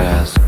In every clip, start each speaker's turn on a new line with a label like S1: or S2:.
S1: Grass.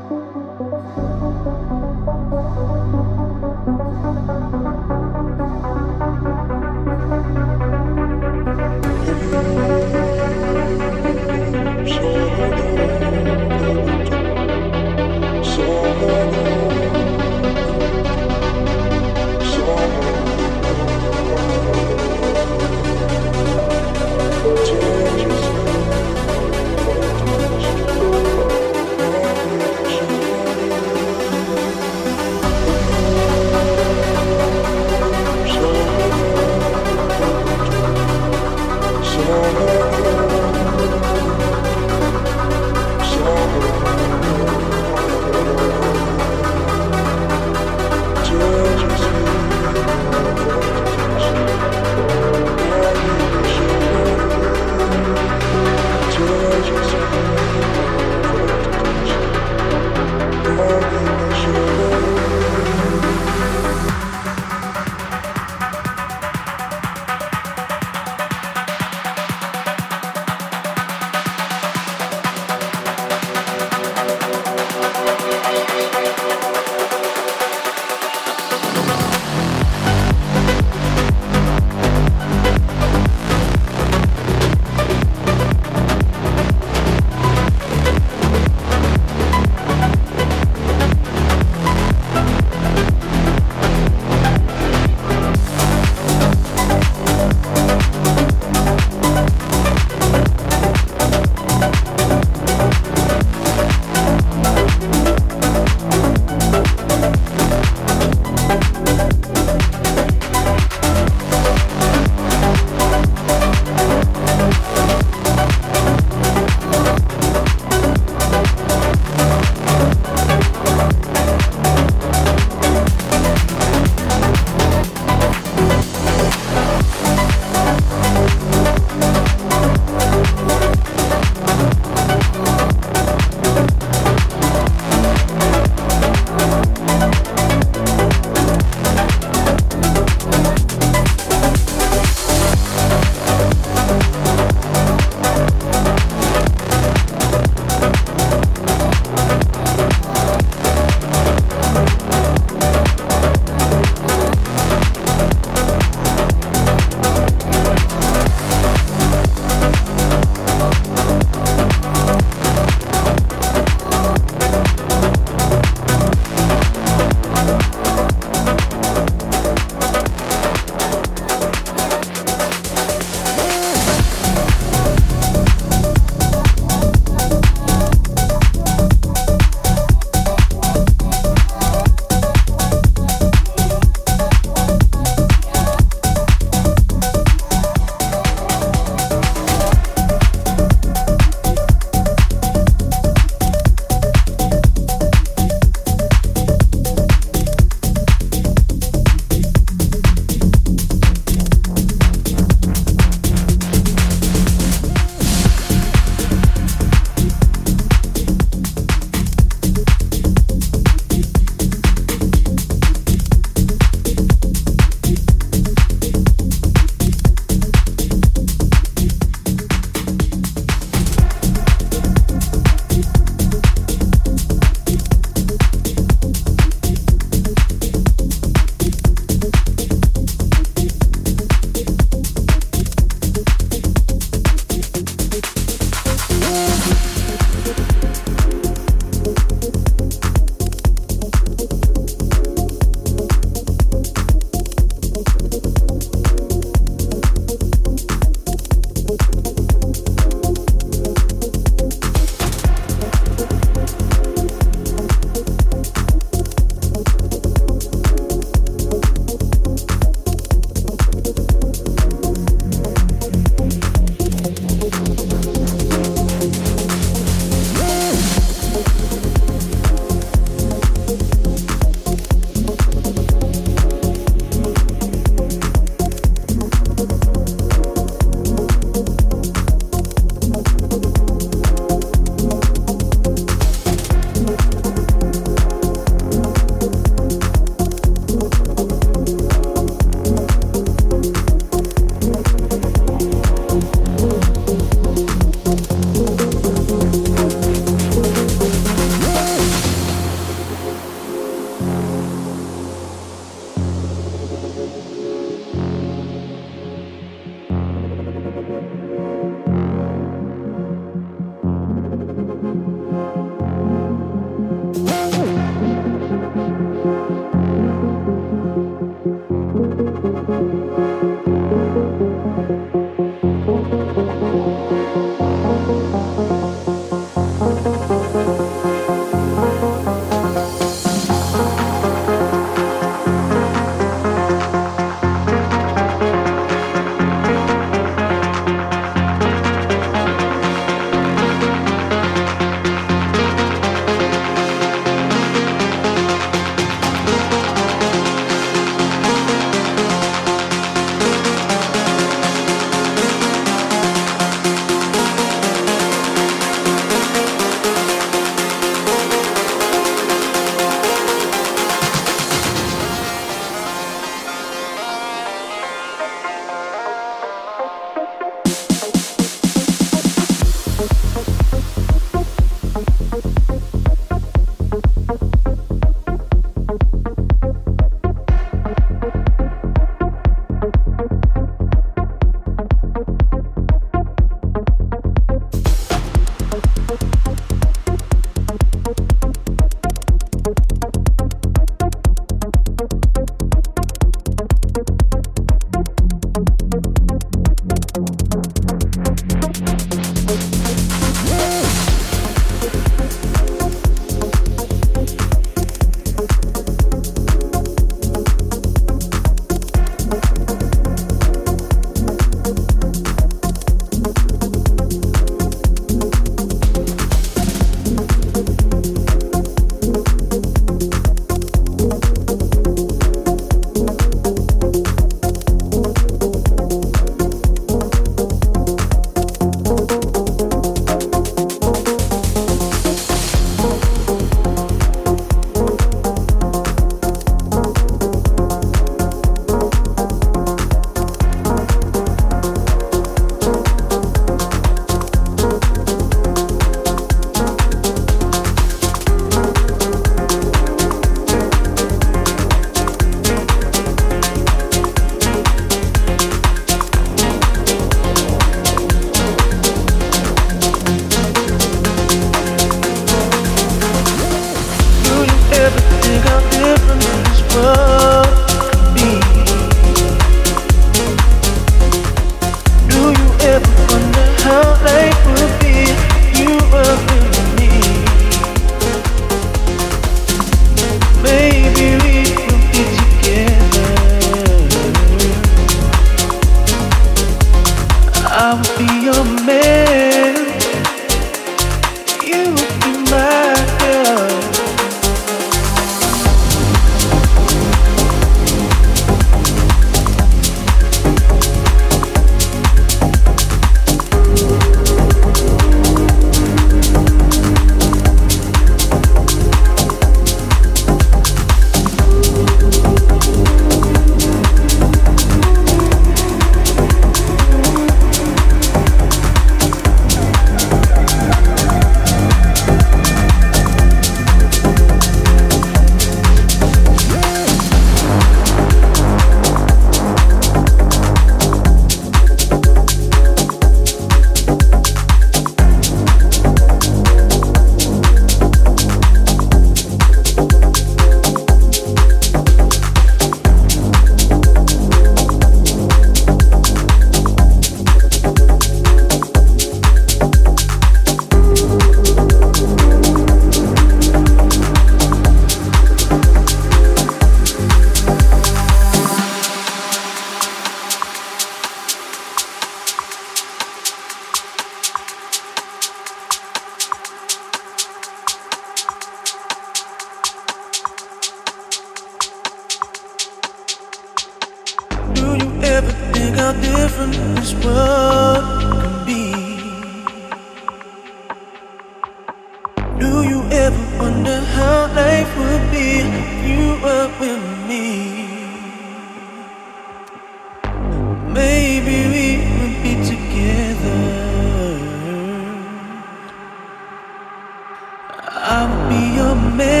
S2: I will be your man.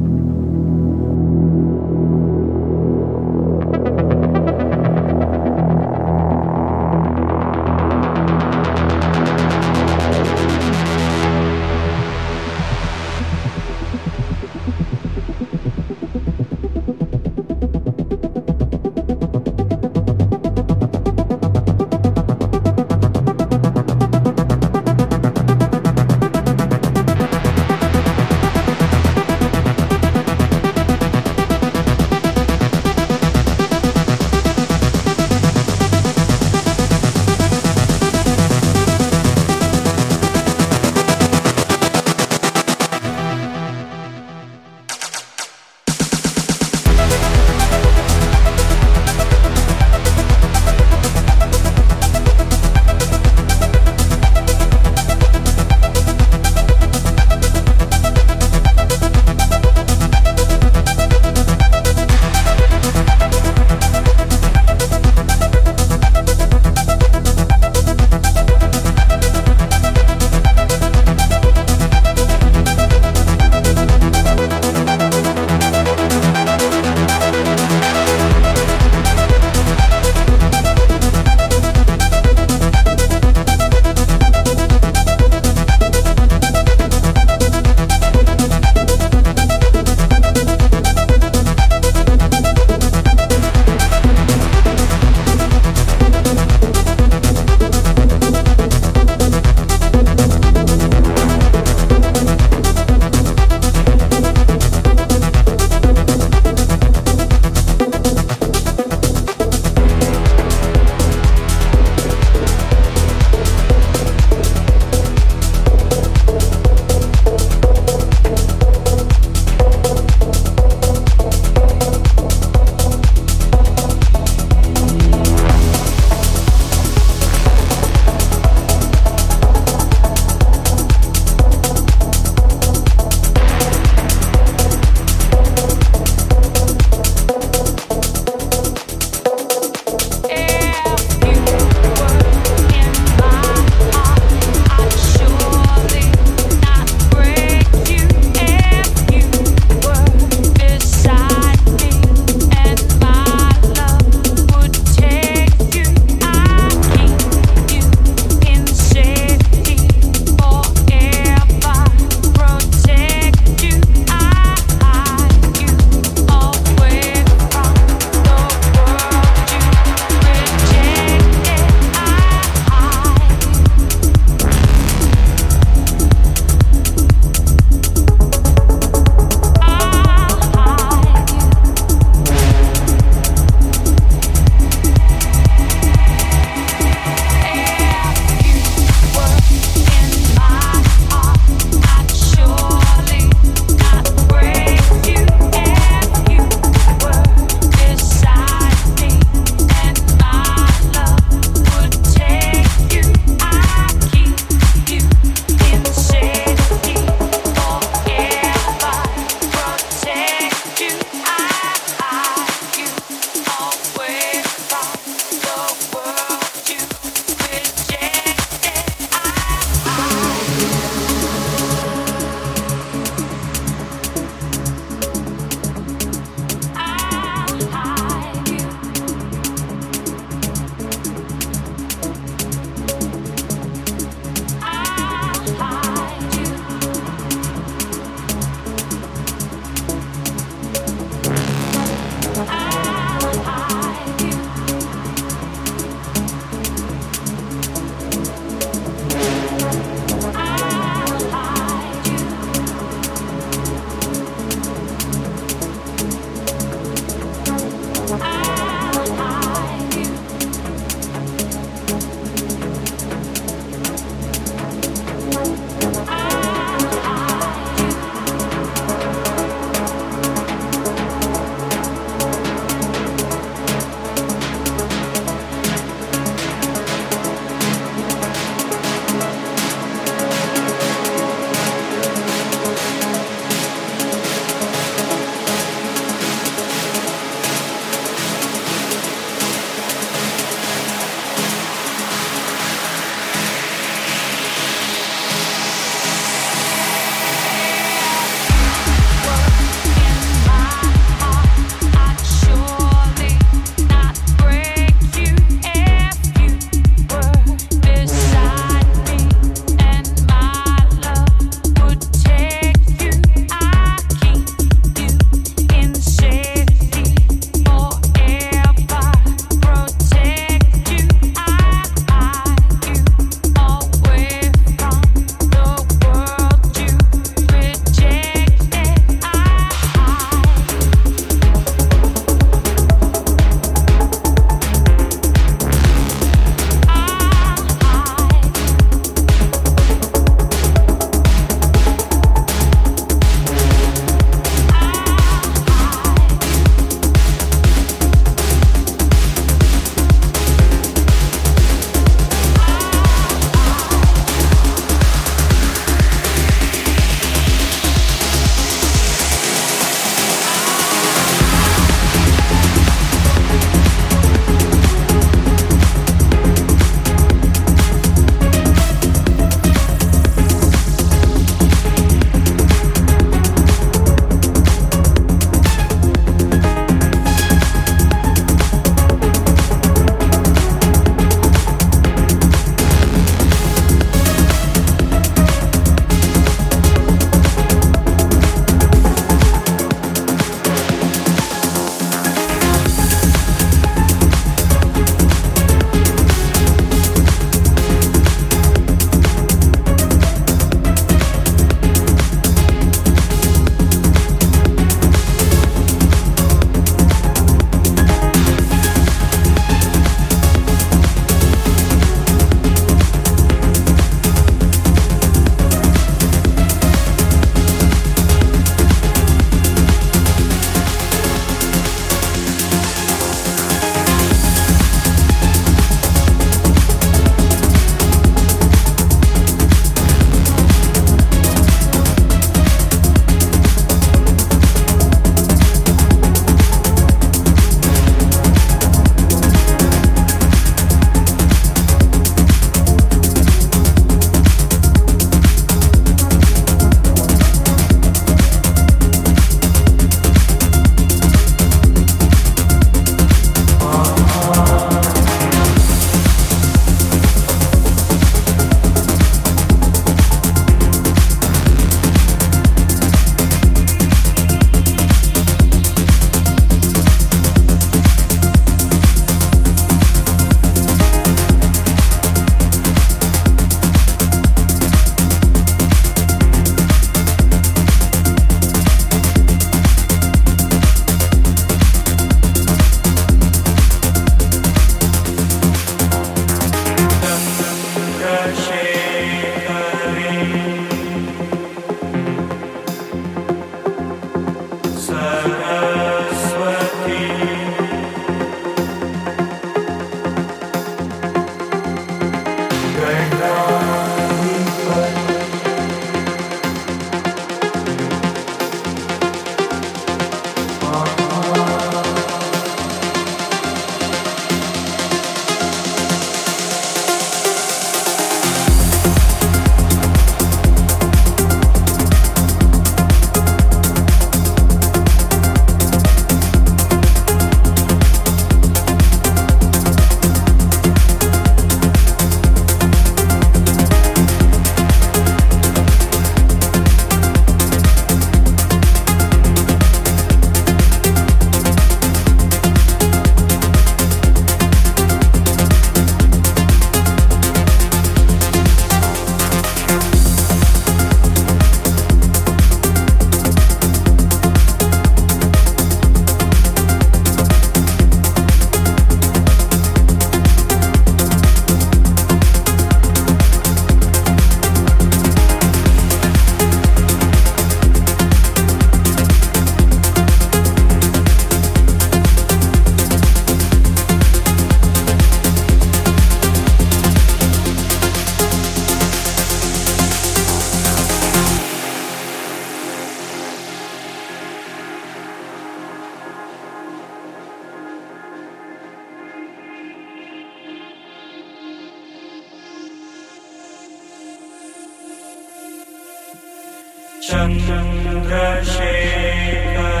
S2: Chandrashekhar.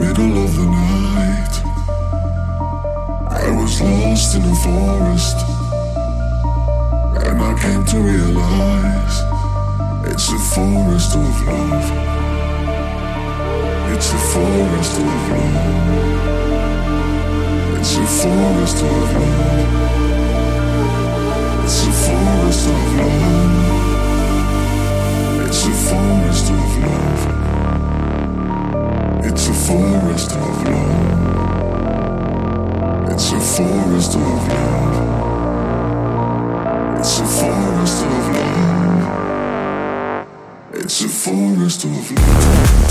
S2: Middle of the night, I was lost in a forest, and I came to realize it's a forest of love. It's a forest of love. It's a forest of love. It's a forest of love. It's a forest of love. It's a forest of love. It's a forest of love. It's a forest of love. It's a forest of love.